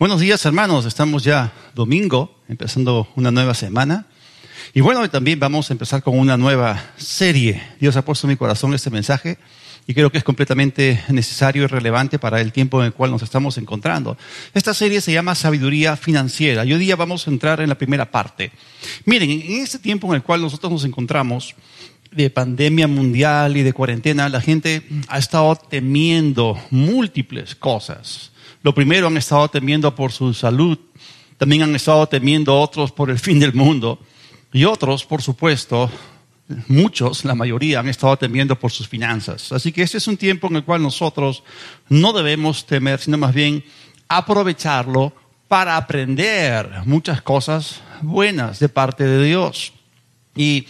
Buenos días hermanos, estamos ya domingo, empezando una nueva semana. Y bueno, también vamos a empezar con una nueva serie. Dios ha puesto en mi corazón este mensaje y creo que es completamente necesario y relevante para el tiempo en el cual nos estamos encontrando. Esta serie se llama Sabiduría Financiera hoy día vamos a entrar en la primera parte. Miren, en este tiempo en el cual nosotros nos encontramos, de pandemia mundial y de cuarentena, la gente ha estado temiendo múltiples cosas lo primero han estado temiendo por su salud, también han estado temiendo otros por el fin del mundo y otros, por supuesto, muchos, la mayoría, han estado temiendo por sus finanzas. Así que este es un tiempo en el cual nosotros no debemos temer, sino más bien aprovecharlo para aprender muchas cosas buenas de parte de Dios. Y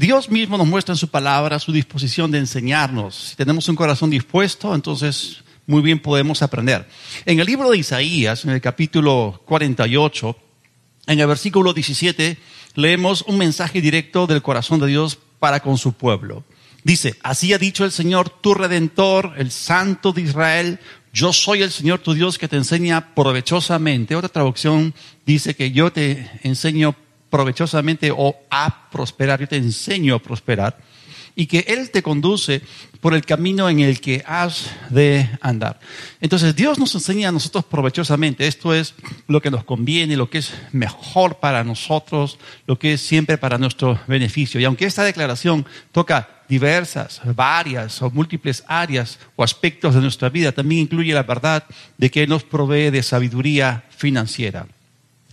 Dios mismo nos muestra en su palabra su disposición de enseñarnos. Si tenemos un corazón dispuesto, entonces muy bien podemos aprender. En el libro de Isaías, en el capítulo 48, en el versículo 17, leemos un mensaje directo del corazón de Dios para con su pueblo. Dice, así ha dicho el Señor, tu redentor, el Santo de Israel, yo soy el Señor tu Dios que te enseña provechosamente. Otra traducción dice que yo te enseño provechosamente o a prosperar, yo te enseño a prosperar y que Él te conduce por el camino en el que has de andar. Entonces Dios nos enseña a nosotros provechosamente. Esto es lo que nos conviene, lo que es mejor para nosotros, lo que es siempre para nuestro beneficio. Y aunque esta declaración toca diversas, varias o múltiples áreas o aspectos de nuestra vida, también incluye la verdad de que Él nos provee de sabiduría financiera.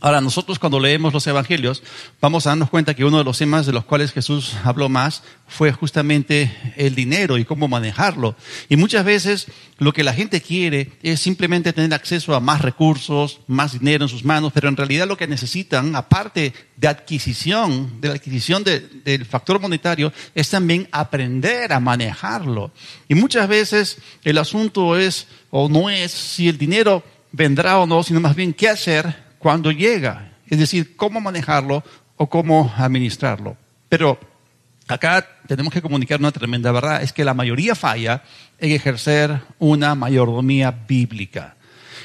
Ahora, nosotros cuando leemos los evangelios, vamos a darnos cuenta que uno de los temas de los cuales Jesús habló más fue justamente el dinero y cómo manejarlo. Y muchas veces lo que la gente quiere es simplemente tener acceso a más recursos, más dinero en sus manos, pero en realidad lo que necesitan, aparte de adquisición, de la adquisición del factor monetario, es también aprender a manejarlo. Y muchas veces el asunto es, o no es, si el dinero vendrá o no, sino más bien qué hacer cuando llega, es decir, cómo manejarlo o cómo administrarlo. Pero acá tenemos que comunicar una tremenda verdad, es que la mayoría falla en ejercer una mayordomía bíblica.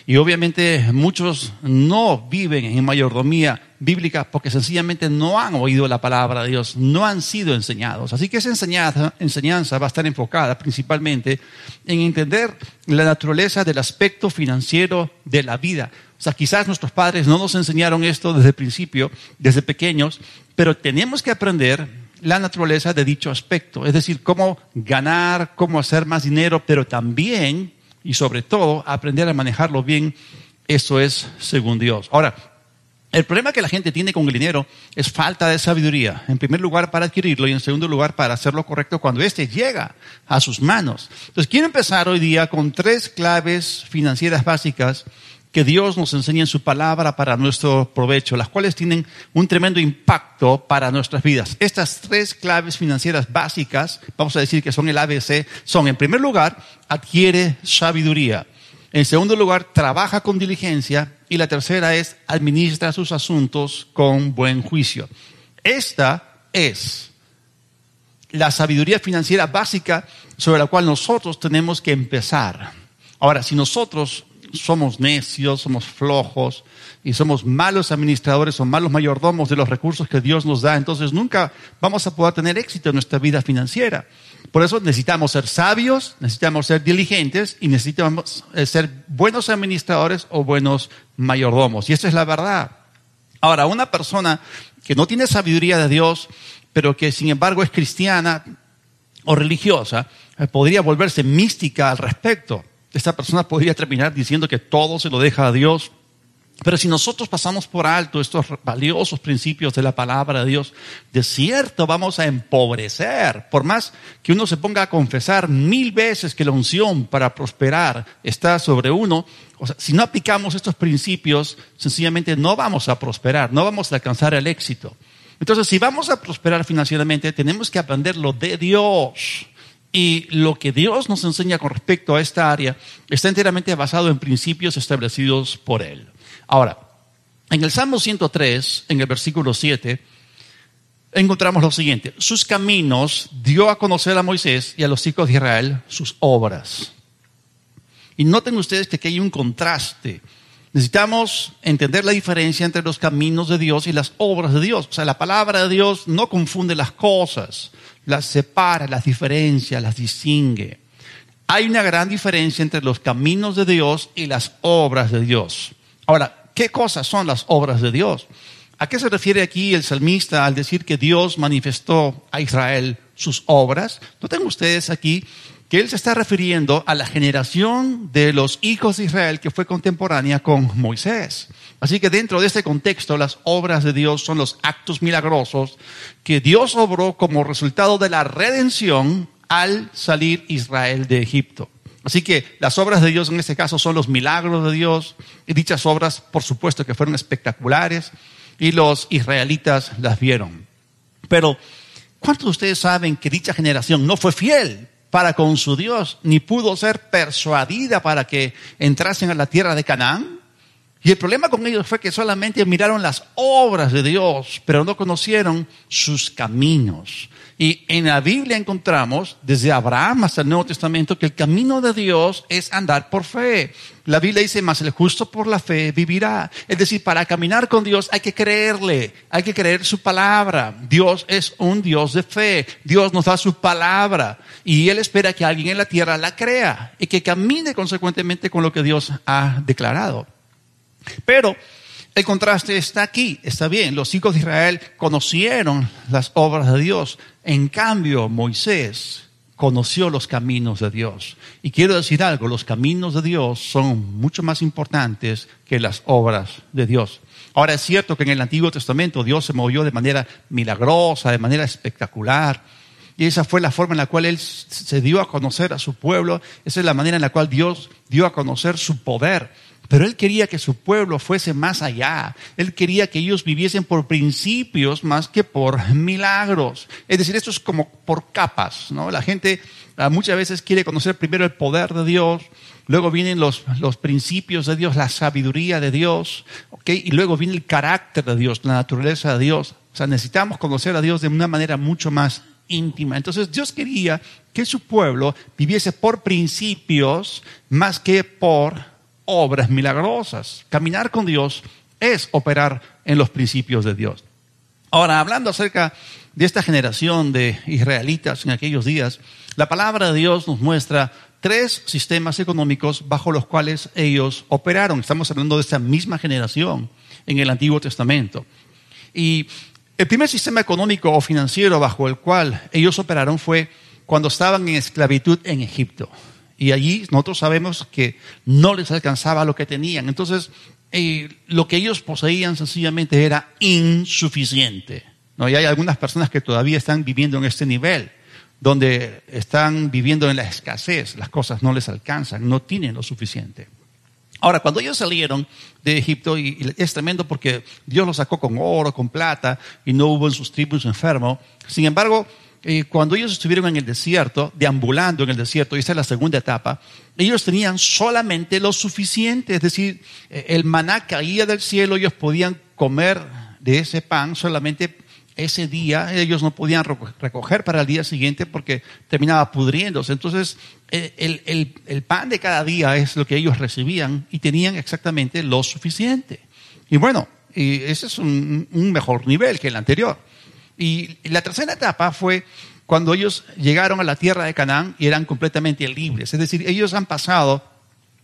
Y obviamente muchos no viven en mayordomía bíblica porque sencillamente no han oído la palabra de Dios, no han sido enseñados. Así que esa enseñanza, enseñanza va a estar enfocada principalmente en entender la naturaleza del aspecto financiero de la vida. O sea, quizás nuestros padres no nos enseñaron esto desde el principio, desde pequeños, pero tenemos que aprender la naturaleza de dicho aspecto, es decir, cómo ganar, cómo hacer más dinero, pero también y sobre todo aprender a manejarlo bien, eso es según Dios. Ahora, el problema que la gente tiene con el dinero es falta de sabiduría. En primer lugar, para adquirirlo y en segundo lugar, para hacerlo correcto cuando éste llega a sus manos. Entonces, quiero empezar hoy día con tres claves financieras básicas que Dios nos enseña en su palabra para nuestro provecho, las cuales tienen un tremendo impacto para nuestras vidas. Estas tres claves financieras básicas, vamos a decir que son el ABC, son en primer lugar, adquiere sabiduría. En segundo lugar, trabaja con diligencia. Y la tercera es, administra sus asuntos con buen juicio. Esta es la sabiduría financiera básica sobre la cual nosotros tenemos que empezar. Ahora, si nosotros somos necios, somos flojos y somos malos administradores o malos mayordomos de los recursos que Dios nos da, entonces nunca vamos a poder tener éxito en nuestra vida financiera. Por eso necesitamos ser sabios, necesitamos ser diligentes y necesitamos eh, ser buenos administradores o buenos mayordomos. Y esa es la verdad. Ahora, una persona que no tiene sabiduría de Dios, pero que sin embargo es cristiana o religiosa, eh, podría volverse mística al respecto esta persona podría terminar diciendo que todo se lo deja a Dios. Pero si nosotros pasamos por alto estos valiosos principios de la palabra de Dios, de cierto vamos a empobrecer. Por más que uno se ponga a confesar mil veces que la unción para prosperar está sobre uno, o sea, si no aplicamos estos principios, sencillamente no vamos a prosperar, no vamos a alcanzar el éxito. Entonces, si vamos a prosperar financieramente, tenemos que aprenderlo de Dios. Y lo que Dios nos enseña con respecto a esta área está enteramente basado en principios establecidos por Él. Ahora, en el Salmo 103, en el versículo 7, encontramos lo siguiente. Sus caminos dio a conocer a Moisés y a los hijos de Israel sus obras. Y noten ustedes que aquí hay un contraste Necesitamos entender la diferencia entre los caminos de Dios y las obras de Dios. O sea, la palabra de Dios no confunde las cosas, las separa, las diferencia, las distingue. Hay una gran diferencia entre los caminos de Dios y las obras de Dios. Ahora, ¿qué cosas son las obras de Dios? ¿A qué se refiere aquí el salmista al decir que Dios manifestó a Israel sus obras? No tengo ustedes aquí que él se está refiriendo a la generación de los hijos de Israel que fue contemporánea con Moisés. Así que dentro de este contexto, las obras de Dios son los actos milagrosos que Dios obró como resultado de la redención al salir Israel de Egipto. Así que las obras de Dios en este caso son los milagros de Dios y dichas obras, por supuesto, que fueron espectaculares y los israelitas las vieron. Pero, ¿cuántos de ustedes saben que dicha generación no fue fiel? Para con su Dios, ni pudo ser persuadida para que entrasen a la tierra de Canaán. Y el problema con ellos fue que solamente miraron las obras de Dios, pero no conocieron sus caminos. Y en la Biblia encontramos, desde Abraham hasta el Nuevo Testamento, que el camino de Dios es andar por fe. La Biblia dice, más el justo por la fe vivirá. Es decir, para caminar con Dios hay que creerle, hay que creer su palabra. Dios es un Dios de fe. Dios nos da su palabra y Él espera que alguien en la tierra la crea y que camine consecuentemente con lo que Dios ha declarado. Pero el contraste está aquí, está bien, los hijos de Israel conocieron las obras de Dios, en cambio Moisés conoció los caminos de Dios. Y quiero decir algo, los caminos de Dios son mucho más importantes que las obras de Dios. Ahora es cierto que en el Antiguo Testamento Dios se movió de manera milagrosa, de manera espectacular, y esa fue la forma en la cual Él se dio a conocer a su pueblo, esa es la manera en la cual Dios dio a conocer su poder. Pero Él quería que su pueblo fuese más allá. Él quería que ellos viviesen por principios más que por milagros. Es decir, esto es como por capas, ¿no? La gente ah, muchas veces quiere conocer primero el poder de Dios, luego vienen los, los principios de Dios, la sabiduría de Dios, ¿ok? Y luego viene el carácter de Dios, la naturaleza de Dios. O sea, necesitamos conocer a Dios de una manera mucho más íntima. Entonces Dios quería que su pueblo viviese por principios más que por obras milagrosas. Caminar con Dios es operar en los principios de Dios. Ahora, hablando acerca de esta generación de israelitas en aquellos días, la palabra de Dios nos muestra tres sistemas económicos bajo los cuales ellos operaron. Estamos hablando de esta misma generación en el Antiguo Testamento. Y el primer sistema económico o financiero bajo el cual ellos operaron fue cuando estaban en esclavitud en Egipto. Y allí nosotros sabemos que no les alcanzaba lo que tenían. Entonces, eh, lo que ellos poseían sencillamente era insuficiente. ¿no? Y hay algunas personas que todavía están viviendo en este nivel, donde están viviendo en la escasez, las cosas no les alcanzan, no tienen lo suficiente. Ahora, cuando ellos salieron de Egipto, y es tremendo porque Dios los sacó con oro, con plata, y no hubo en sus tribus enfermo, sin embargo, eh, cuando ellos estuvieron en el desierto, deambulando en el desierto, y esta es la segunda etapa, ellos tenían solamente lo suficiente, es decir, eh, el maná caía del cielo, ellos podían comer de ese pan solamente ese día, ellos no podían recoger para el día siguiente porque terminaba pudriéndose. Entonces, eh, el, pan de cada día es lo que ellos recibían y tenían exactamente lo suficiente. Y bueno, ese es un mejor nivel que el anterior. Y la tercera etapa fue cuando ellos llegaron a la tierra de Canaán y eran completamente libres. Es decir, ellos han pasado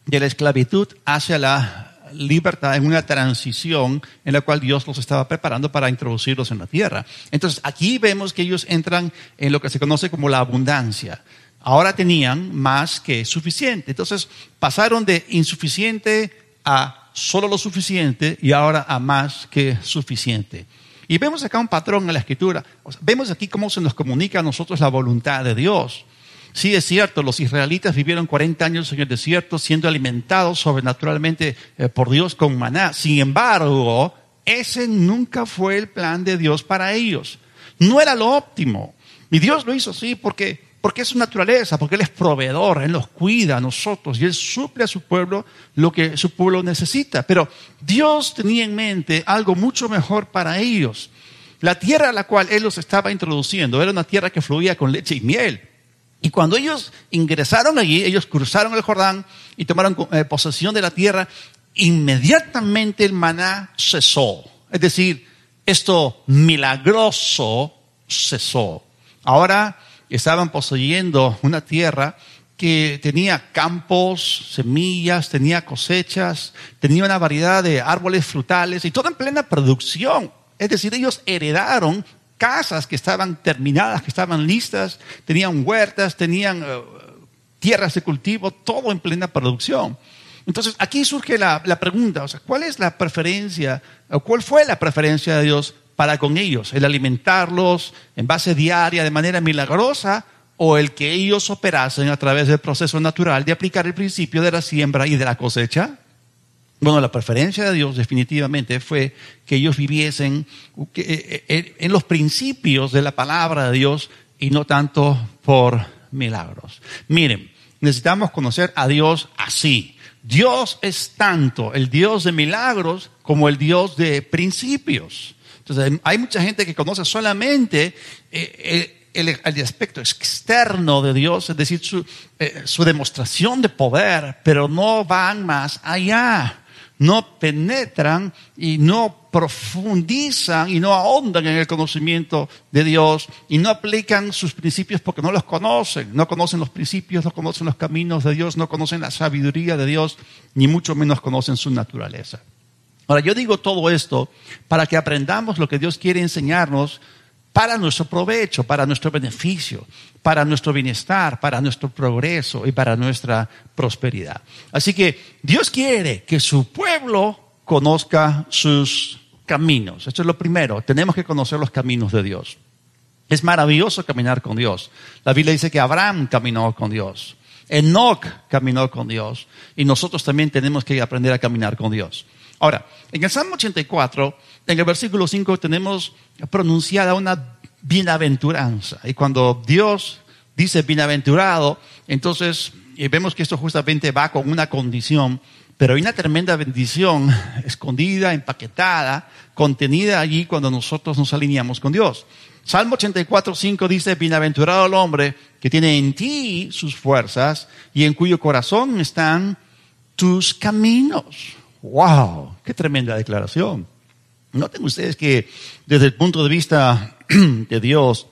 de la esclavitud hacia la libertad en una transición en la cual Dios los estaba preparando para introducirlos en la tierra. Entonces, aquí vemos que ellos entran en lo que se conoce como la abundancia. Ahora tenían más que suficiente. Entonces, pasaron de insuficiente a solo lo suficiente y ahora a más que suficiente. Y vemos acá un patrón en la escritura. vemos aquí cómo se nos comunica a nosotros la voluntad de Dios. Sí, es cierto, los israelitas vivieron 40 años en el desierto siendo alimentados sobrenaturalmente eh, por Dios con maná. Sin embargo, ese nunca fue el plan de Dios para ellos. No era lo óptimo. Y Dios lo hizo así porque porque es su naturaleza, porque Él es proveedor, Él los cuida a nosotros y Él suple a su pueblo lo que su pueblo necesita. Pero Dios tenía en mente algo mucho mejor para ellos. La tierra a la cual Él los estaba introduciendo era una tierra que fluía con leche y miel. Y cuando ellos ingresaron allí, ellos cruzaron el Jordán y tomaron eh, posesión de la tierra, inmediatamente el maná cesó. Es decir, esto milagroso cesó. Ahora estaban poseyendo una tierra que tenía campos, semillas, tenía cosechas, tenía una variedad de árboles frutales y todo en plena producción. Es decir, ellos heredaron casas que estaban terminadas, que estaban listas, tenían huertas, tenían eh, tierras de cultivo, todo en plena producción. Entonces, aquí surge la, la, pregunta, o sea, ¿cuál es la preferencia, o cuál fue la preferencia de Dios para con ellos? ¿El alimentarlos en base diaria de manera milagrosa o el que ellos operasen a través del proceso natural de aplicar el principio de la siembra y de la cosecha? Bueno, la preferencia de Dios definitivamente fue que ellos viviesen eh, eh, en los principios de la palabra de Dios y no tanto por milagros. Miren, necesitamos conocer a Dios así. Dios es tanto el Dios de milagros como el Dios de principios. Hay mucha gente que conoce solamente eh, el, aspecto externo de Dios, es decir, su, su demostración de poder, pero no van más allá no penetran y no profundizan y no ahondan en el conocimiento de Dios y no aplican sus principios porque no los conocen, no conocen los principios, no conocen los caminos de Dios, no conocen la sabiduría de Dios, ni mucho menos conocen su naturaleza. Ahora, yo digo todo esto para que aprendamos lo que Dios quiere enseñarnos para nuestro provecho, para nuestro beneficio, para nuestro bienestar, para nuestro progreso y para nuestra prosperidad. Así que Dios quiere que su pueblo conozca sus caminos. Esto es lo primero, tenemos que conocer los caminos de Dios. Es maravilloso caminar con Dios. La Biblia dice que Abraham caminó con Dios. Enoch caminó con Dios. Y nosotros también tenemos que aprender a caminar con Dios. Ahora, en el Salmo 84, en el versículo 5 tenemos pronunciada una bienaventuranza. Y cuando Dios dice bienaventurado, entonces eh, vemos que esto justamente va con una condición, pero hay una tremenda bendición escondida, empaquetada, contenida allí cuando nosotros nos alineamos con Dios. Salmo 84, 5 dice, bienaventurado el hombre que tiene en ti sus fuerzas y en cuyo corazón están tus caminos. ¡Wow! ¡Qué tremenda declaración! Noten ustedes que desde el punto de vista de Dios,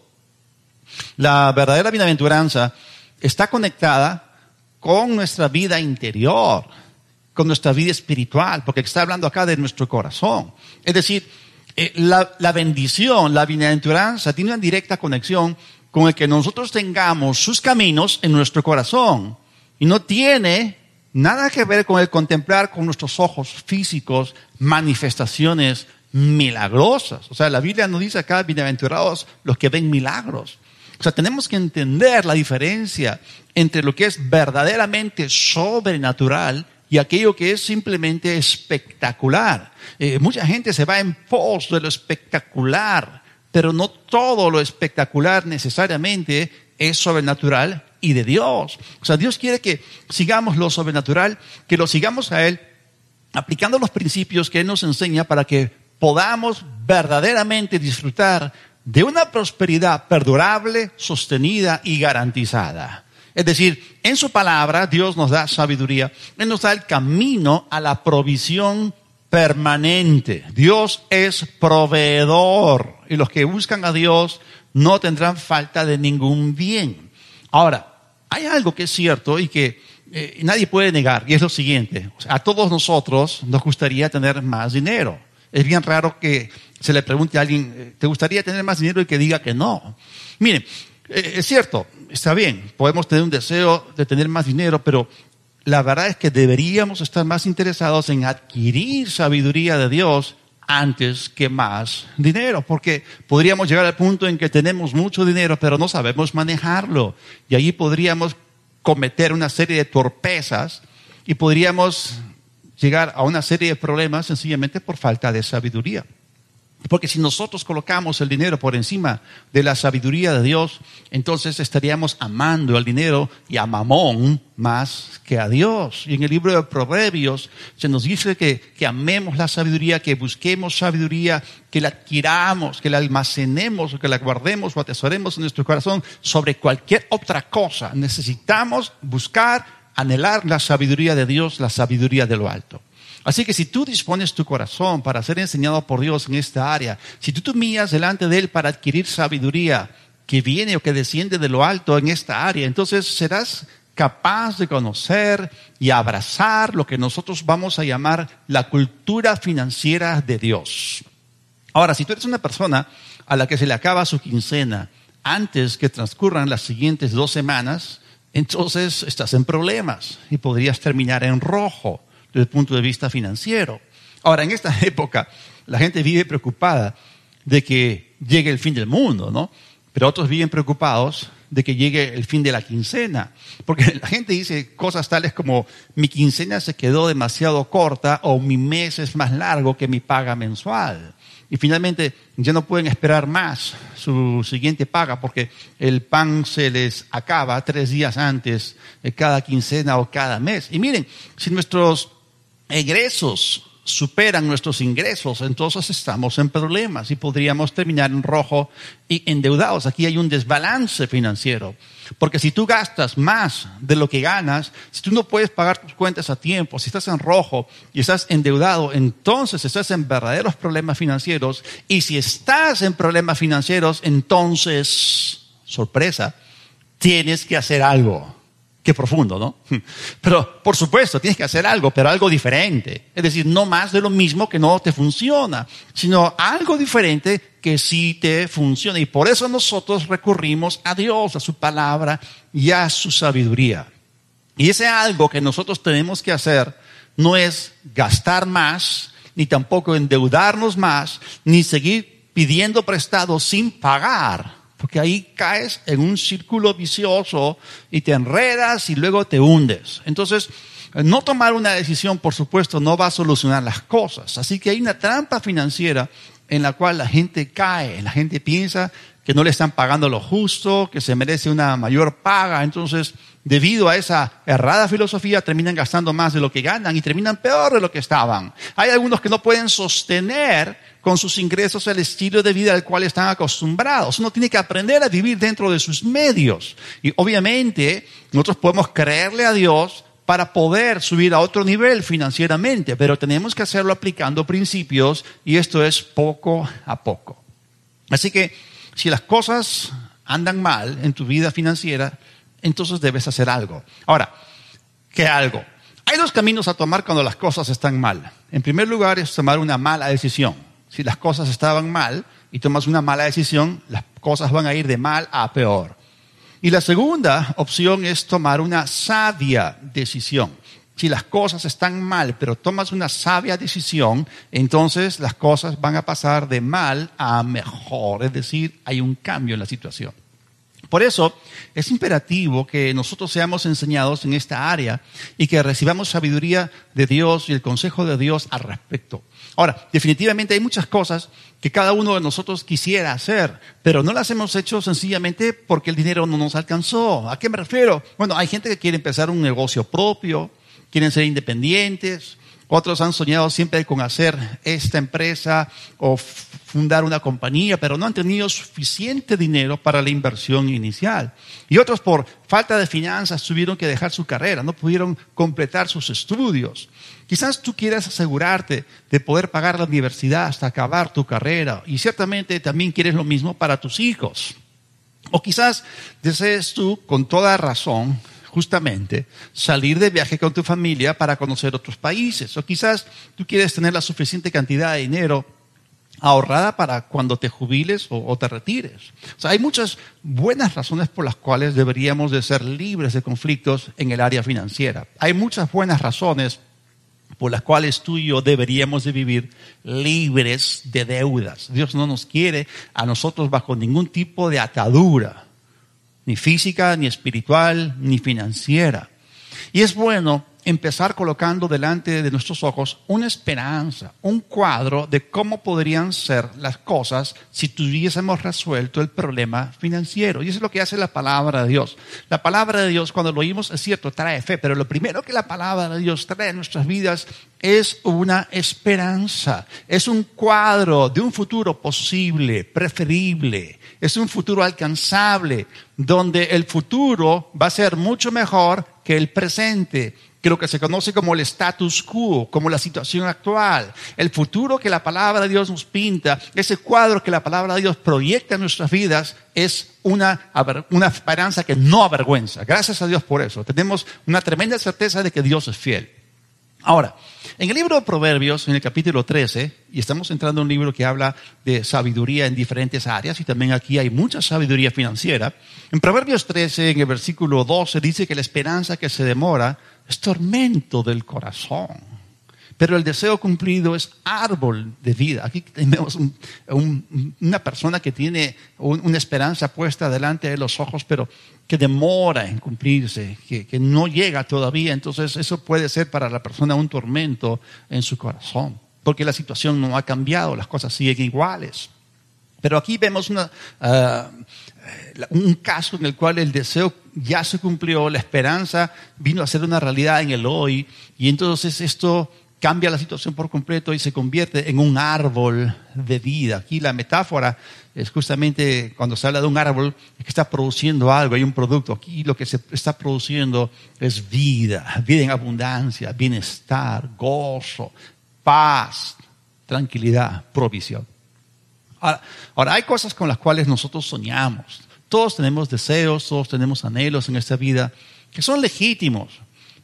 la verdadera bienaventuranza está conectada con nuestra vida interior, con nuestra vida espiritual, porque está hablando acá de nuestro corazón. Es decir, eh, la, la bendición, la bienaventuranza tiene una directa conexión con el que nosotros tengamos sus caminos en nuestro corazón. Y no tiene nada que ver con el contemplar con nuestros ojos físicos manifestaciones milagrosas. O sea, la Biblia nos dice acá, bienaventurados los que ven milagros. O sea, tenemos que entender la diferencia entre lo que es verdaderamente sobrenatural y aquello que es simplemente espectacular. Eh, mucha gente se va en pos de lo espectacular, pero no todo lo espectacular necesariamente es sobrenatural y de Dios. O sea, Dios quiere que sigamos lo sobrenatural, que lo sigamos a Él, aplicando los principios que Él nos enseña para que podamos verdaderamente disfrutar de una prosperidad perdurable, sostenida y garantizada. Es decir, en su palabra Dios nos da sabiduría, Él nos da el camino a la provisión permanente. Dios es proveedor y los que buscan a Dios no tendrán falta de ningún bien. Ahora, hay algo que es cierto y que eh, nadie puede negar, y es lo siguiente. a todos nosotros nos gustaría tener más dinero. Es bien raro que se le pregunte a alguien, eh, ¿te gustaría tener más dinero? y que diga que no. Miren, eh, es cierto, está bien, podemos tener un deseo de tener más dinero, pero la verdad es que deberíamos estar más interesados en adquirir sabiduría de Dios antes que más dinero, porque podríamos llegar al punto en que tenemos mucho dinero, pero no sabemos manejarlo. Y allí podríamos cometer una serie de torpezas y podríamos llegar a una serie de problemas sencillamente por falta de sabiduría. Porque si nosotros colocamos el dinero por encima de la sabiduría de Dios, entonces estaríamos amando al dinero y a Mamón más que a Dios. Y en el libro de Proverbios se nos dice que, que amemos la sabiduría, que busquemos sabiduría, que la adquiramos, que la almacenemos, que la guardemos o atesoremos en nuestro corazón sobre cualquier otra cosa. Necesitamos buscar, anhelar la sabiduría de Dios, la sabiduría de lo alto. Así que si tú dispones tu corazón para ser enseñado por Dios en esta área, si tú te delante de Él para adquirir sabiduría que viene o que desciende de lo alto en esta área, entonces serás capaz de conocer y abrazar lo que nosotros vamos a llamar la cultura financiera de Dios. Ahora, si tú eres una persona a la que se le acaba su quincena antes que transcurran las siguientes dos semanas, entonces estás en problemas y podrías terminar en rojo desde punto de vista financiero. Ahora, en esta época, la gente vive preocupada de que llegue el fin del mundo, ¿no? Pero otros viven preocupados de que llegue el fin de la quincena. Porque la gente dice cosas tales como mi quincena se quedó demasiado corta o mi mes es más largo que mi paga mensual. Y finalmente ya no pueden esperar más su siguiente paga porque el pan se les acaba tres días antes de cada quincena o cada mes. Y miren, si nuestros egresos superan nuestros ingresos, entonces estamos en problemas y podríamos terminar en rojo y endeudados. Aquí hay un desbalance financiero. Porque si tú gastas más de lo que ganas, si tú no puedes pagar tus cuentas a tiempo, si estás en rojo y estás endeudado, entonces estás en verdaderos problemas financieros. Y si estás en problemas financieros, entonces, sorpresa, tienes que hacer algo. Profundo, ¿no? Pero, por supuesto, tienes que hacer algo, pero algo diferente. Es decir, no más de lo mismo que no te funciona, sino algo diferente que sí te funciona. Y por eso nosotros recurrimos a Dios, a su palabra y a su sabiduría. Y ese algo que nosotros tenemos que hacer no es gastar más, ni tampoco endeudarnos más, ni seguir pidiendo prestado sin pagar porque ahí caes en un círculo vicioso y te enredas y luego te hundes. Entonces, no tomar una decisión, por supuesto, no va a solucionar las cosas. Así que hay una trampa financiera en la cual la gente cae, la gente piensa que no le están pagando lo justo, que se merece una mayor paga. Entonces, debido a esa errada filosofía, terminan gastando más de lo que ganan y terminan peor de lo que estaban. Hay algunos que no pueden sostener con sus ingresos el estilo de vida al cual están acostumbrados. Uno tiene que aprender a vivir dentro de sus medios. Y obviamente nosotros podemos creerle a Dios para poder subir a otro nivel financieramente, pero tenemos que hacerlo aplicando principios y esto es poco a poco. Así que si las cosas andan mal en tu vida financiera, entonces debes hacer algo. Ahora, ¿qué algo? Hay dos caminos a tomar cuando las cosas están mal. En primer lugar es tomar una mala decisión si las cosas estaban mal y tomas una mala decisión, las cosas van a ir de mal a peor. Y la segunda opción es tomar una sabia decisión. Si las cosas están mal, pero tomas una sabia decisión, entonces las cosas van a pasar de mal a mejor. Es decir, hay un cambio en la situación. Por eso es imperativo que nosotros seamos enseñados en esta área y que recibamos sabiduría de Dios y el consejo de Dios al respecto. Ahora, definitivamente hay muchas cosas que cada uno de nosotros quisiera hacer, pero no las hemos hecho sencillamente porque el dinero no nos alcanzó. ¿A qué me refiero? Bueno, hay gente que quiere empezar un negocio propio, quieren ser independientes, otros han soñado siempre con hacer esta empresa o fundar una compañía, pero no han tenido suficiente dinero para la inversión inicial. Y otros por falta de finanzas tuvieron que dejar su carrera, no pudieron completar sus estudios. Quizás tú quieras asegurarte de poder pagar la universidad hasta acabar tu carrera y ciertamente también quieres lo mismo para tus hijos. O quizás desees tú, con toda razón, justamente salir de viaje con tu familia para conocer otros países. O quizás tú quieres tener la suficiente cantidad de dinero ahorrada para cuando te jubiles o, te retires. O sea, hay muchas buenas razones por las cuales deberíamos de ser libres de conflictos en el área financiera. Hay muchas buenas razones por las cuales tú y yo deberíamos de vivir libres de deudas. Dios no nos quiere a nosotros bajo ningún tipo de atadura ni física, ni espiritual, ni financiera. Y es bueno empezar colocando delante de nuestros ojos una esperanza, un cuadro de cómo podrían ser las cosas si tuviésemos resuelto el problema financiero. Y eso es lo que hace la palabra de Dios. La palabra de Dios, cuando lo oímos, es cierto, trae fe, pero lo primero que la palabra de Dios trae en nuestras vidas es una esperanza, es un cuadro de un futuro posible, preferible, es un futuro alcanzable, donde el futuro va a ser mucho mejor que el presente que lo que se conoce como el status quo, como la situación actual, el futuro que la palabra de Dios nos pinta, ese cuadro que la palabra de Dios proyecta en nuestras vidas, es una, una esperanza que no avergüenza. Gracias a Dios por eso. Tenemos una tremenda certeza de que Dios es fiel. Ahora, en el libro de Proverbios, en el capítulo 13, y estamos entrando en un libro que habla de sabiduría en diferentes áreas, y también aquí hay mucha sabiduría financiera, en Proverbios 13, en el versículo 12, dice que la esperanza que se demora es tormento del corazón. Pero el deseo cumplido es árbol de vida. Aquí tenemos una persona que tiene una esperanza puesta delante de los ojos, pero que demora en cumplirse, que, no llega todavía. Entonces eso puede ser para la persona un tormento en su corazón, porque la situación no ha cambiado, las cosas siguen iguales. Pero aquí vemos ah, un caso en el cual el deseo ya se cumplió, la esperanza vino a ser una realidad en el hoy, y entonces esto cambia la situación por completo y se convierte en un árbol de vida. Aquí la metáfora es justamente cuando se habla de un árbol es que está produciendo algo, hay un producto. Aquí lo que se está produciendo es vida, vida en abundancia, bienestar, gozo, paz, tranquilidad, provisión. Ahora, hay cosas con las cuales nosotros soñamos. Todos tenemos deseos, todos tenemos anhelos en esta vida que son legítimos,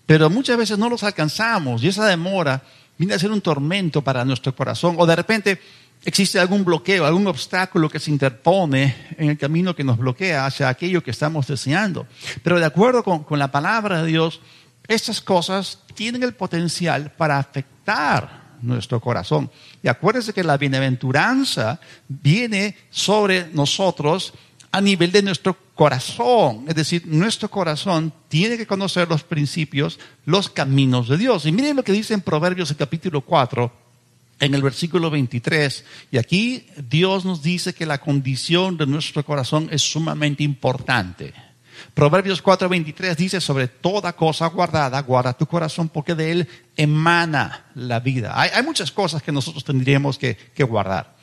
pero muchas veces no los alcanzamos y esa demora viene a ser un tormento para nuestro corazón o de repente existe algún bloqueo, algún obstáculo que se interpone en el camino que nos bloquea hacia aquello que estamos deseando. Pero de acuerdo con, con la palabra de Dios, estas cosas tienen el potencial para afectar nuestro corazón. Y acuérdense que la bienaventuranza viene sobre nosotros a nivel de nuestro corazón. Es decir, nuestro corazón tiene que conocer los principios, los caminos de Dios. Y miren lo que dice en Proverbios el capítulo 4, en el versículo 23. Y aquí Dios nos dice que la condición de nuestro corazón es sumamente importante. Proverbios 4:23 dice, sobre toda cosa guardada, guarda tu corazón porque de él emana la vida. Hay, muchas cosas que nosotros tendríamos que guardar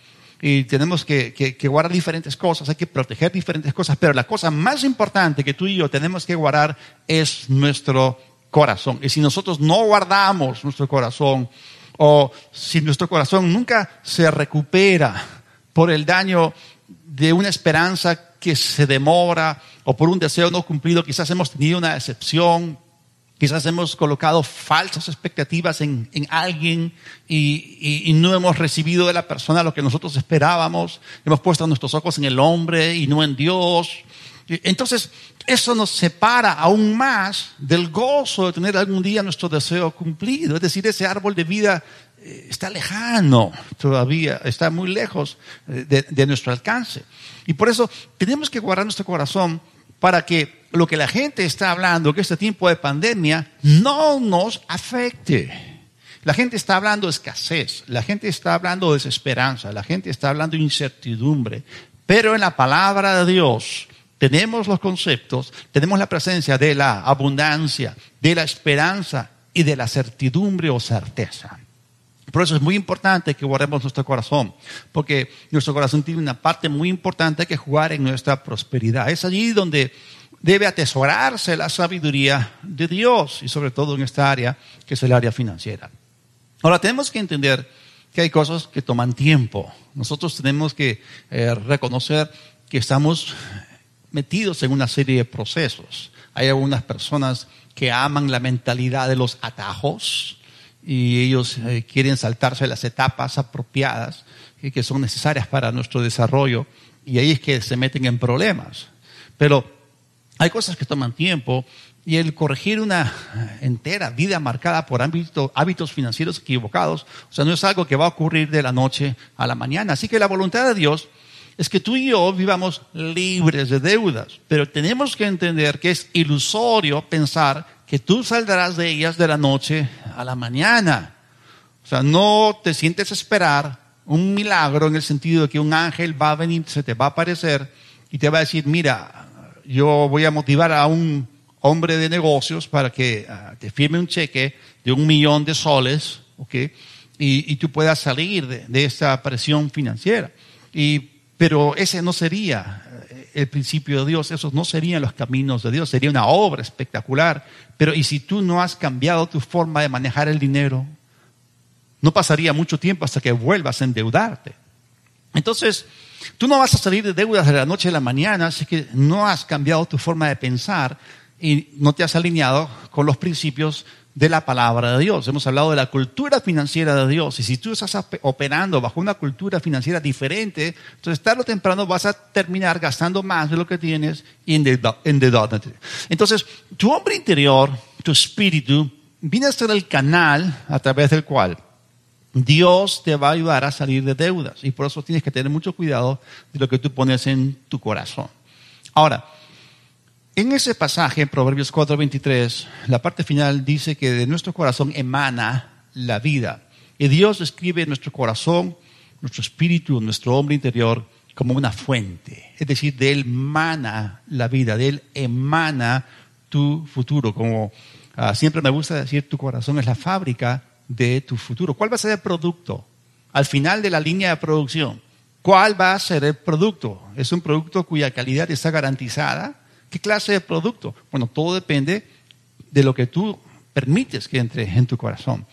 y tenemos que, guardar diferentes cosas, hay que proteger diferentes cosas, pero la cosa más importante que tú y yo tenemos que guardar es nuestro corazón. Y si nosotros no guardamos nuestro corazón, o si nuestro corazón nunca se recupera por el daño de una esperanza que se demora, o por un deseo no cumplido, quizás hemos tenido una decepción, Quizás hemos colocado falsas expectativas en, alguien y, no hemos recibido de la persona lo que nosotros esperábamos. Hemos puesto nuestros ojos en el hombre y no en Dios. Entonces, eso nos separa aún más del gozo de tener algún día nuestro deseo cumplido. Es decir, ese árbol de vida está lejano todavía, está muy lejos eh, de nuestro alcance. Y por eso tenemos que guardar nuestro corazón para que lo que la gente está hablando, que este tiempo de pandemia, no nos afecte. La gente está hablando de escasez, la gente está hablando de desesperanza, la gente está hablando de incertidumbre, pero en la palabra de Dios tenemos los conceptos, tenemos la presencia de la abundancia, de la esperanza y de la certidumbre o certeza. Por eso es muy importante que guardemos nuestro corazón, porque nuestro corazón tiene una parte muy importante que jugar en nuestra prosperidad. Es allí donde debe atesorarse la sabiduría de Dios y sobre todo en esta área que es el área financiera. Ahora tenemos que entender que hay cosas que toman tiempo. Nosotros tenemos que eh, reconocer que estamos metidos en una serie de procesos. Hay algunas personas que aman la mentalidad de los atajos, y ellos eh, quieren saltarse las etapas apropiadas que son necesarias para nuestro desarrollo y ahí es que se meten en problemas. Pero hay cosas que toman tiempo y el corregir una entera vida marcada por hábitos financieros equivocados, o sea, no es algo que va a ocurrir de la noche a la mañana. Así que la voluntad de Dios es que tú y yo vivamos libres de deudas, pero tenemos que entender que es ilusorio pensar que tú saldrás de ellas de la noche a la mañana. O sea, no te sientes esperar un milagro en el sentido de que un ángel va a venir, se te va a aparecer y te va a decir, mira, yo voy a motivar a un hombre de negocios para que ah, te firme un cheque de un millón de soles, ¿ok? Y, tú puedas salir de, esa presión financiera. Y, pero ese no sería el principio de Dios, esos no serían los caminos de Dios, sería una obra espectacular. Pero ¿y si tú no has cambiado tu forma de manejar el dinero? No pasaría mucho tiempo hasta que vuelvas a endeudarte. Entonces, tú no vas a salir de deudas de la noche a la mañana, así que no has cambiado tu forma de pensar y no te has alineado con los principios de la palabra de Dios. Hemos hablado de la cultura financiera de Dios. Y si tú estás operando bajo una cultura financiera diferente, entonces tarde o temprano vas a terminar gastando más de lo que tienes y endeudándote. Entonces, tu hombre interior, tu espíritu, viene a ser el canal a través del cual Dios te va a ayudar a salir de deudas. Y por eso tienes que tener mucho cuidado de lo que tú pones en tu corazón. Ahora, en ese pasaje, Proverbios 4:23, la parte final dice que de nuestro corazón emana la vida. Y Dios describe nuestro corazón, nuestro espíritu, nuestro hombre interior como una fuente. Es decir, de él emana la vida, de él emana tu futuro. Como ah, siempre me gusta decir, tu corazón es la fábrica de tu futuro. ¿Cuál va a ser el producto? Al final de la línea de producción, ¿cuál va a ser el producto? ¿Es un producto cuya calidad está garantizada? ¿Qué clase de producto? Bueno, todo depende de lo que tú permites que entre en tu corazón.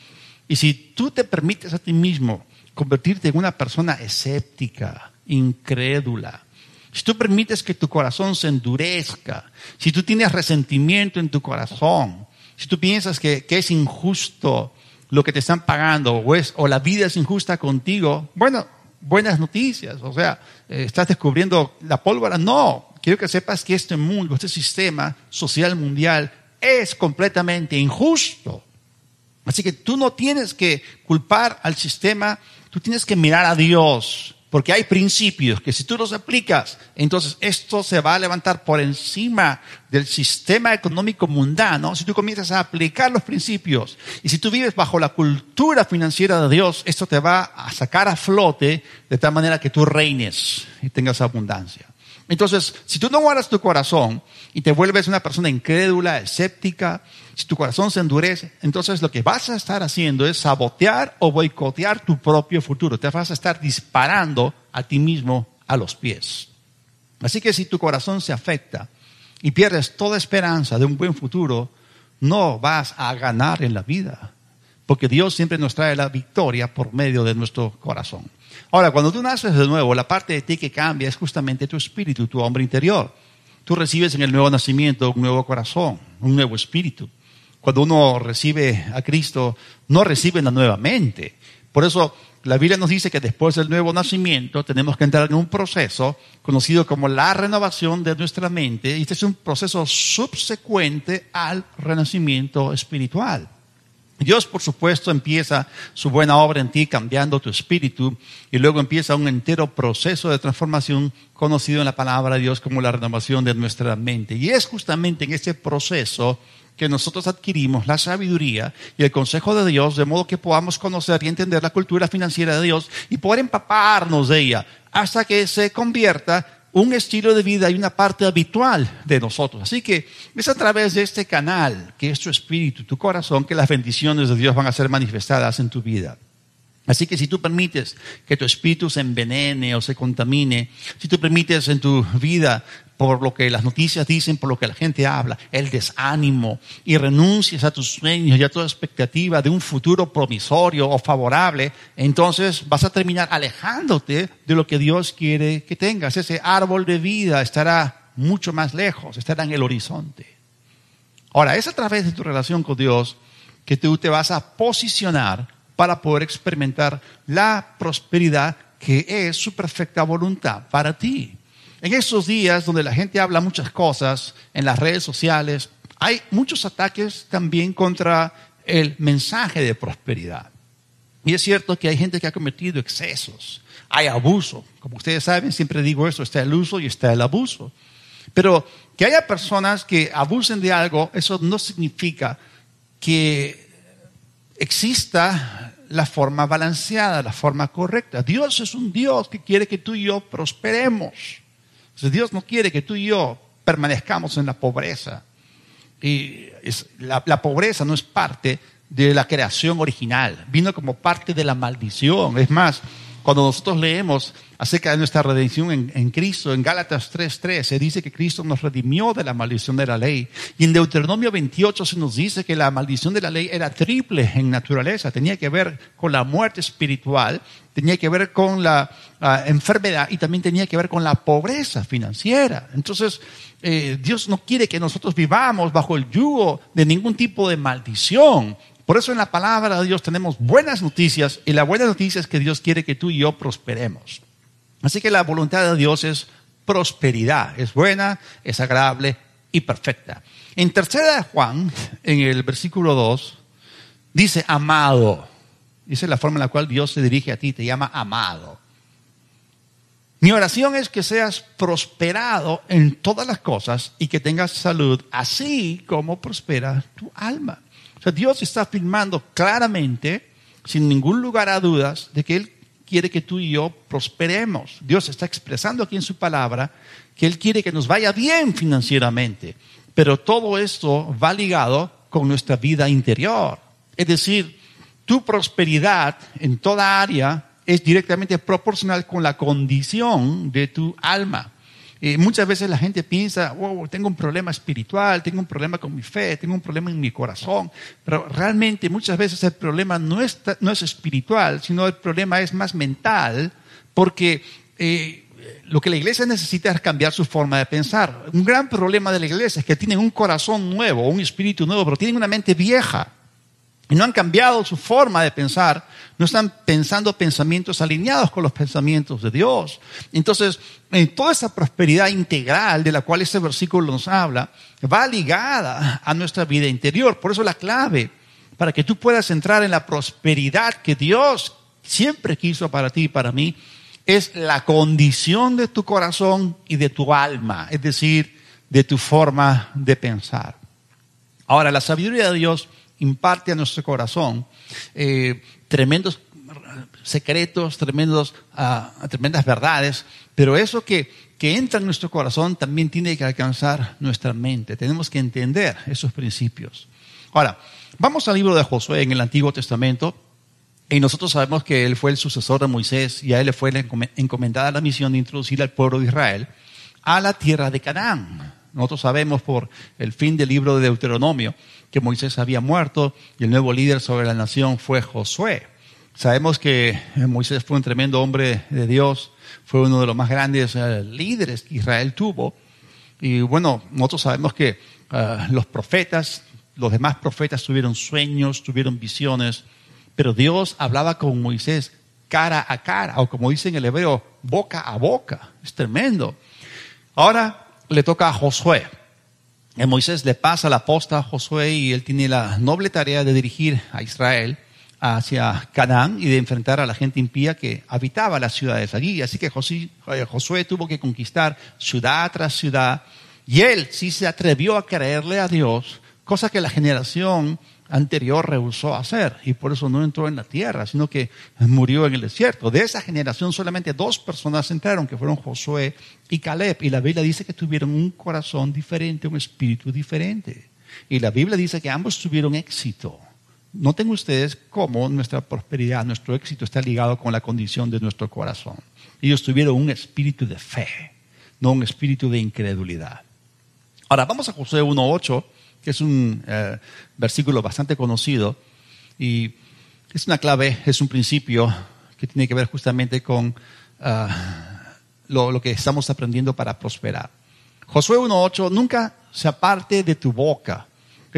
Y si tú te permites a ti mismo convertirte en una persona escéptica, incrédula, si tú permites que tu corazón se endurezca, si tú tienes resentimiento en tu corazón, si tú piensas que, es injusto lo que te están pagando o, o la vida es injusta contigo, bueno, buenas noticias, o sea, eh, estás descubriendo la pólvora, no, quiero que sepas que este mundo, este sistema social mundial es completamente injusto. Así que tú no tienes que culpar al sistema, tú tienes que mirar a Dios, porque hay principios que si tú los aplicas, entonces esto se va a levantar por encima del sistema económico mundano. Si tú comienzas a aplicar los principios y si tú vives bajo la cultura financiera de Dios, esto te va a sacar a flote de tal manera que tú reines y tengas abundancia. Entonces, si tú no guardas tu corazón y te vuelves una persona incrédula, escéptica, si tu corazón se endurece, entonces lo que vas a estar haciendo es sabotear o boicotear tu propio futuro. Te vas a estar disparando a ti mismo a los pies. Así que si tu corazón se afecta y pierdes toda esperanza de un buen futuro, no vas a ganar en la vida. Porque Dios siempre nos trae la victoria por medio de nuestro corazón. Ahora, cuando tú naces de nuevo, la parte de ti que cambia es justamente tu espíritu, tu hombre interior. Tú recibes en el nuevo nacimiento un nuevo corazón, un nuevo espíritu. Cuando uno recibe a Cristo, no recibe la nueva mente. Por eso la Biblia nos dice que después del nuevo nacimiento tenemos que entrar en un proceso conocido como la renovación de nuestra mente. Y este es un proceso subsecuente al renacimiento espiritual. Dios, por supuesto, empieza su buena obra en ti cambiando tu espíritu y luego empieza un entero proceso de transformación conocido en la palabra de Dios como la renovación de nuestra mente. Y es justamente en ese proceso que nosotros adquirimos la sabiduría y el consejo de Dios de modo que podamos conocer y entender la cultura financiera de Dios y poder empaparnos de ella hasta que se convierta un estilo de vida y una parte habitual de nosotros. Así que es a través de este canal, que es tu espíritu, tu corazón, que las bendiciones de Dios van a ser manifestadas en tu vida. Así que si tú permites que tu espíritu se envenene o se contamine, si tú permites en tu vida por lo que las noticias dicen, por lo que la gente habla, el desánimo y renuncias a tus sueños y a tu expectativa de un futuro promisorio o favorable, entonces vas a terminar alejándote de lo que Dios quiere que tengas. Ese árbol de vida estará mucho más lejos, estará en el horizonte. Ahora, es a través de tu relación con Dios que tú te vas a posicionar para poder experimentar la prosperidad que es su perfecta voluntad para ti. En estos días donde la gente habla muchas cosas en las redes sociales, hay muchos ataques también contra el mensaje de prosperidad. Y es cierto que hay gente que ha cometido excesos, hay abuso. Como ustedes saben, siempre digo esto, está el uso y está el abuso. Pero que haya personas que abusen de algo, eso no significa que exista la forma balanceada, la forma correcta. Dios es un Dios que quiere que tú y yo prosperemos. Dios no quiere que tú y yo permanezcamos en la pobreza. Y la, la, pobreza no es parte de la creación original, vino como parte de la maldición. Es más, Cuando nosotros leemos acerca de nuestra redención en, Cristo, en Gálatas 3.3, se dice que Cristo nos redimió de la maldición de la ley. Y en Deuteronomio 28 se nos dice que la maldición de la ley era triple en naturaleza. Tenía que ver con la muerte espiritual, tenía que ver con la enfermedad y también tenía que ver con la pobreza financiera. Entonces, eh, Dios no quiere que nosotros vivamos bajo el yugo de ningún tipo de maldición. Por eso en la palabra de Dios tenemos buenas noticias y la buena noticia es que Dios quiere que tú y yo prosperemos. Así que la voluntad de Dios es prosperidad, es buena, es agradable y perfecta. En tercera de Juan, en el versículo 2, dice amado. Dice la forma en la cual Dios se dirige a ti, te llama amado. Mi oración es que seas prosperado en todas las cosas y que tengas salud, así como prospera tu alma. O sea, Dios está afirmando claramente, sin ningún lugar a dudas, de que Él quiere que tú y yo prosperemos. Dios está expresando aquí en su palabra que Él quiere que nos vaya bien financieramente. Pero todo esto va ligado con nuestra vida interior. Es decir, tu prosperidad en toda área es directamente proporcional con la condición de tu alma. Y muchas veces la gente piensa, wow, tengo un problema espiritual, tengo un problema con mi fe, tengo un problema en mi corazón, pero realmente muchas veces el problema no es, no es espiritual, sino el problema es más mental, porque eh, lo que la iglesia necesita es cambiar su forma de pensar. Un gran problema de la iglesia es que tienen un corazón nuevo, un espíritu nuevo, pero tienen una mente vieja. Y no han cambiado su forma de pensar, no están pensando pensamientos alineados con los pensamientos de Dios. Entonces, en toda esa prosperidad integral de la cual este versículo nos habla, va ligada a nuestra vida interior. Por eso la clave para que tú puedas entrar en la prosperidad que Dios siempre quiso para ti y para mí, es la condición de tu corazón y de tu alma, es decir, de tu forma de pensar. Ahora, la sabiduría de Dios imparte a nuestro corazón eh, tremendos secretos, tremendos, ah, tremendas verdades, pero eso que, que entra en nuestro corazón también tiene que alcanzar nuestra mente. Tenemos que entender esos principios. Ahora, vamos al libro de Josué en el Antiguo Testamento. Y nosotros sabemos que él fue el sucesor de Moisés y a él le fue encomendada la misión de introducir al pueblo de Israel a la tierra de Canaán. Nosotros sabemos por el fin del libro de Deuteronomio que Moisés había muerto y el nuevo líder sobre la nación fue Josué. Sabemos que Moisés fue un tremendo hombre de Dios, fue uno de los más grandes eh, líderes que Israel tuvo. Y bueno, nosotros sabemos que eh, los profetas, los demás profetas tuvieron sueños, tuvieron visiones, pero Dios hablaba con Moisés cara a cara, o como dice en el hebreo, boca a boca. Es tremendo. Ahora le toca a Josué. Moisés le pasa la posta a Josué y él tiene la noble tarea de dirigir a Israel hacia Canaán y de enfrentar a la gente impía que habitaba las ciudades allí. Así que eh, Josué tuvo que conquistar ciudad tras ciudad y él sí se atrevió a creerle a Dios, cosa que la generación anterior rehusó hacer y por eso no entró en la tierra, sino que murió en el desierto. De esa generación solamente dos personas entraron, que fueron Josué y Caleb. Y la Biblia dice que tuvieron un corazón diferente, un espíritu diferente. Y la Biblia dice que ambos tuvieron éxito. Noten ustedes cómo nuestra prosperidad, nuestro éxito está ligado con la condición de nuestro corazón. Ellos tuvieron un espíritu de fe, no un espíritu de incredulidad. Ahora vamos a Josué 1.8 es un eh, versículo bastante conocido y es una clave, es un principio que tiene que ver justamente con ah, lo, lo, que estamos aprendiendo para prosperar. Josué 1.8, nunca se aparte de tu boca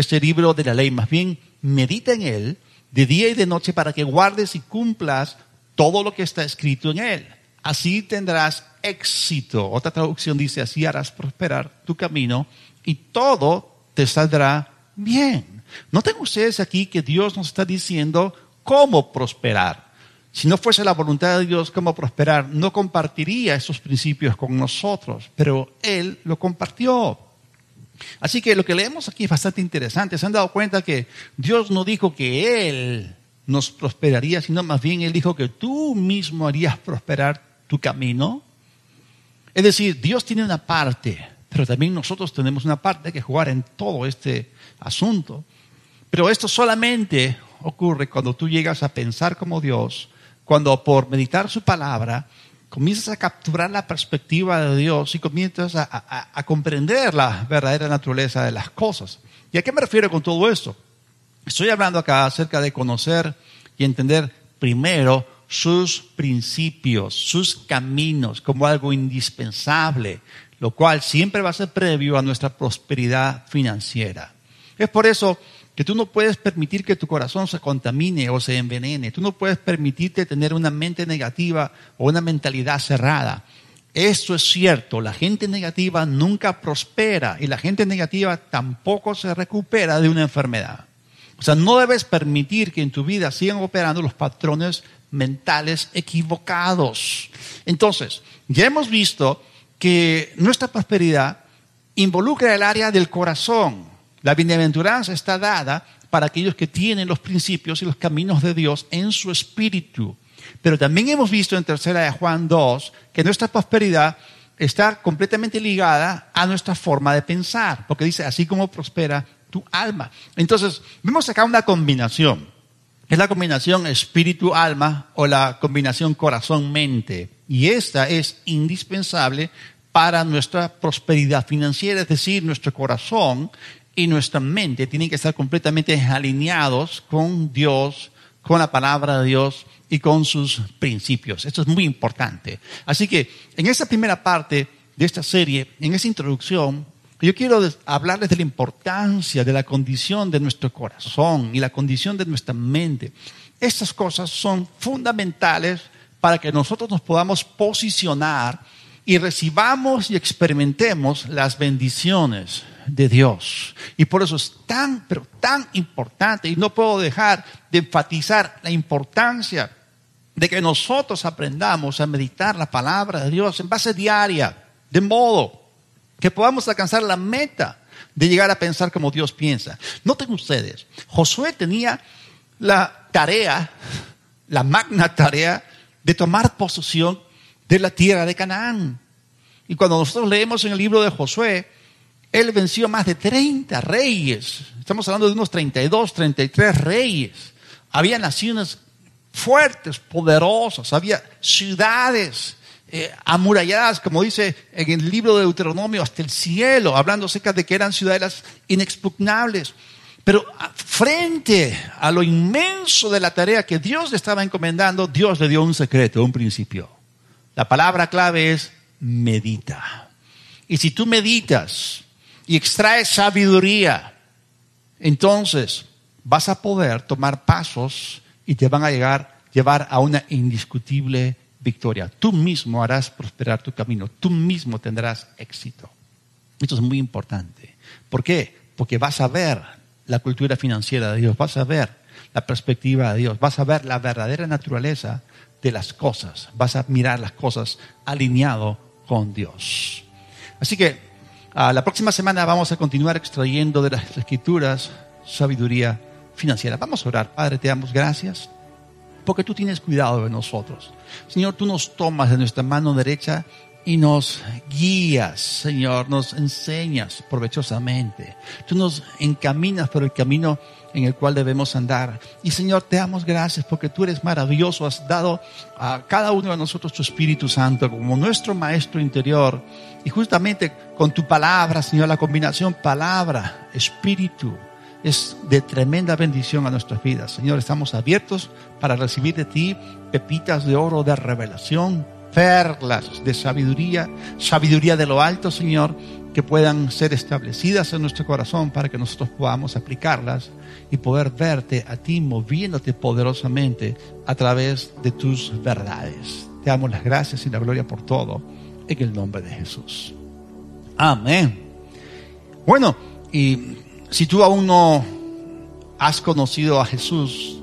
este libro de la ley, más bien medita en él de día y de noche para que guardes y cumplas todo lo que está escrito en él. Así tendrás éxito. Otra traducción dice, así harás prosperar tu camino y todo te saldrá bien. Noten ustedes aquí que Dios nos está diciendo cómo prosperar. Si no fuese la voluntad de Dios cómo prosperar, no compartiría esos principios con nosotros, pero Él lo compartió. Así que lo que leemos aquí es bastante interesante. ¿Se han dado cuenta que Dios no dijo que Él nos prosperaría, sino más bien Él dijo que tú mismo harías prosperar tu camino? Es decir, Dios tiene una parte pero también nosotros tenemos una parte que jugar en todo este asunto. Pero esto solamente ocurre cuando tú llegas a pensar como Dios, cuando por meditar su palabra comienzas a capturar la perspectiva de Dios y comienzas a, comprender la verdadera naturaleza de las cosas. ¿Y a qué me refiero con todo esto? Estoy hablando acá acerca de conocer y entender primero sus principios, sus caminos como algo indispensable, lo cual siempre va a ser previo a nuestra prosperidad financiera. Es por eso que tú no puedes permitir que tu corazón se contamine o se envenene. Tú no puedes permitirte tener una mente negativa o una mentalidad cerrada. Esto es cierto, la gente negativa nunca prospera y la gente negativa tampoco se recupera de una enfermedad. O sea, no debes permitir que en tu vida sigan operando los patrones mentales equivocados. Entonces, ya hemos visto que nuestra prosperidad involucra el área del corazón. La bienaventuranza está dada para aquellos que tienen los principios y los caminos de Dios en su espíritu. Pero también hemos visto en tercera de Juan 2 que nuestra prosperidad está completamente ligada a nuestra forma de pensar, porque dice, así como prospera tu alma. Entonces, vemos acá una combinación. Es la combinación espíritu-alma o la combinación corazón-mente. Y esta es indispensable para nuestra prosperidad financiera, es decir, nuestro corazón y nuestra mente tienen que estar completamente alineados con Dios, con la palabra de Dios y con sus principios. Esto es muy importante. Así que en esta primera parte de esta serie, en esta introducción, yo quiero hablarles de la importancia de la condición de nuestro corazón y la condición de nuestra mente. Estas cosas son fundamentales para que nosotros nos podamos posicionar y recibamos y experimentemos las bendiciones de Dios. Y por eso es tan, pero tan importante, y no puedo dejar de enfatizar la importancia de que nosotros aprendamos a meditar la palabra de Dios en base diaria, de modo que podamos alcanzar la meta de llegar a pensar como Dios piensa. Noten ustedes, Josué tenía la tarea, la magna tarea de tomar posesión de la tierra de Canaán. Y cuando nosotros leemos en el libro de Josué, él venció más de 30 reyes. Estamos hablando de unos 32, 33 reyes. Había naciones fuertes, poderosas, había ciudades eh, amuralladas, como dice en el libro de Deuteronomio, hasta el cielo, hablando acerca de que eran ciudades inexpugnables. Pero frente a lo inmenso de la tarea que Dios le estaba encomendando, Dios le dio un secreto, un principio. La palabra clave es medita. Y si tú meditas y extraes sabiduría, entonces vas a poder tomar pasos y te van a llegar, llevar a una indiscutible victoria. Tú mismo harás prosperar tu camino, tú mismo tendrás éxito. Esto es muy importante. ¿Por qué? Porque vas a ver la cultura financiera de Dios, vas a ver la perspectiva de Dios, vas a ver la verdadera naturaleza de las cosas, vas a mirar las cosas alineado con Dios. Así que Ah, la próxima semana vamos a continuar extrayendo de las escrituras sabiduría financiera. Vamos a orar. Padre, te damos gracias porque tú tienes cuidado de nosotros. Señor, tú nos tomas de nuestra mano derecha y nos guías, Señor, nos enseñas provechosamente. Tú nos encaminas por el camino en el cual debemos andar. Y Señor, te damos gracias porque tú eres maravilloso. Has dado a cada uno de nosotros tu Espíritu Santo como nuestro Maestro interior. Y justamente con tu palabra, Señor, la combinación palabra, Espíritu, es de tremenda bendición a nuestras vidas. Señor, estamos abiertos para recibir de ti pepitas de oro de revelación, perlas de sabiduría, sabiduría de lo alto, Señor, que puedan ser establecidas en nuestro corazón para que nosotros podamos aplicarlas y poder verte a ti moviéndote poderosamente a través de tus verdades. Te damos las gracias y la gloria por todo en el nombre de Jesús. Amén. Bueno, y si tú aún no has conocido a Jesús,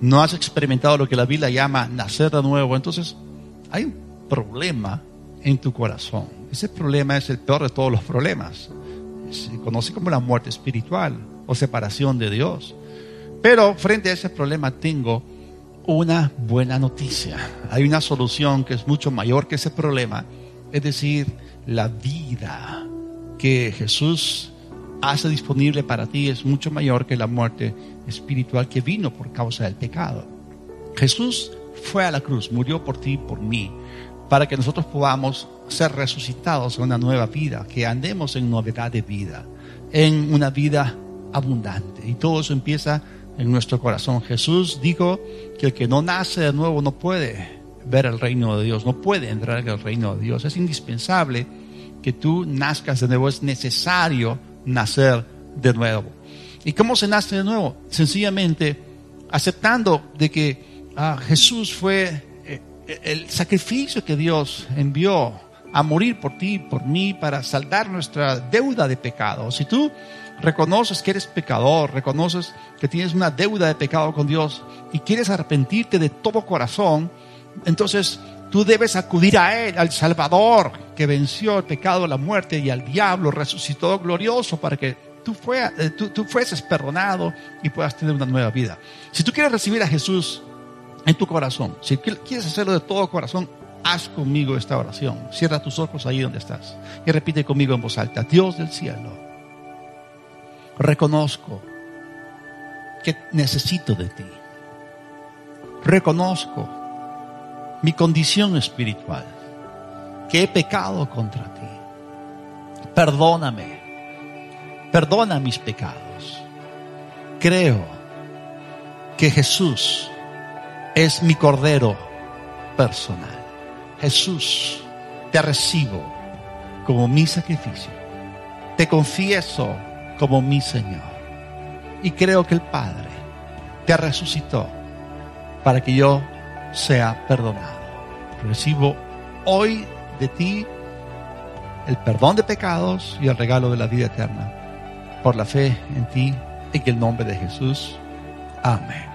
no has experimentado lo que la Biblia llama nacer de nuevo, entonces hay un problema en tu corazón. Ese problema es el peor de todos los problemas. Se conoce como la muerte espiritual o separación de Dios. Pero frente a ese problema tengo una buena noticia. Hay una solución que es mucho mayor que ese problema. Es decir, la vida que Jesús hace disponible para ti es mucho mayor que la muerte espiritual que vino por causa del pecado. Jesús fue a la cruz, murió por ti y por mí, para que nosotros podamos ser resucitados en una nueva vida, que andemos en novedad de vida, en una vida abundante. Y todo eso empieza en nuestro corazón. Jesús dijo que el que no nace de nuevo no puede ver el reino de Dios, no puede entrar en el reino de Dios. Es indispensable que tú nazcas de nuevo, es necesario nacer de nuevo. ¿Y cómo se nace de nuevo? Sencillamente aceptando de que ah, Jesús fue eh, el sacrificio que Dios envió a morir por ti, por mí, para saldar nuestra deuda de pecado. Si tú reconoces que eres pecador, reconoces que tienes una deuda de pecado con Dios y quieres arrepentirte de todo corazón, entonces tú debes acudir a Él, al Salvador, que venció el pecado, la muerte y al diablo, resucitó glorioso para que tú, eh, tú, tú fueses perdonado y puedas tener una nueva vida. Si tú quieres recibir a Jesús en tu corazón, si quieres hacerlo de todo corazón, haz conmigo esta oración. Cierra tus ojos ahí donde estás y repite conmigo en voz alta, Dios del cielo, reconozco que necesito de ti. Reconozco mi condición espiritual, que he pecado contra ti. Perdóname, perdona mis pecados. Creo que Jesús es mi Cordero personal. Jesús, te recibo como mi sacrificio. Te confieso como mi Señor. Y creo que el Padre te resucitó para que yo sea perdonado. Recibo hoy de ti el perdón de pecados y el regalo de la vida eterna. Por la fe en ti, en el nombre de Jesús. Amén.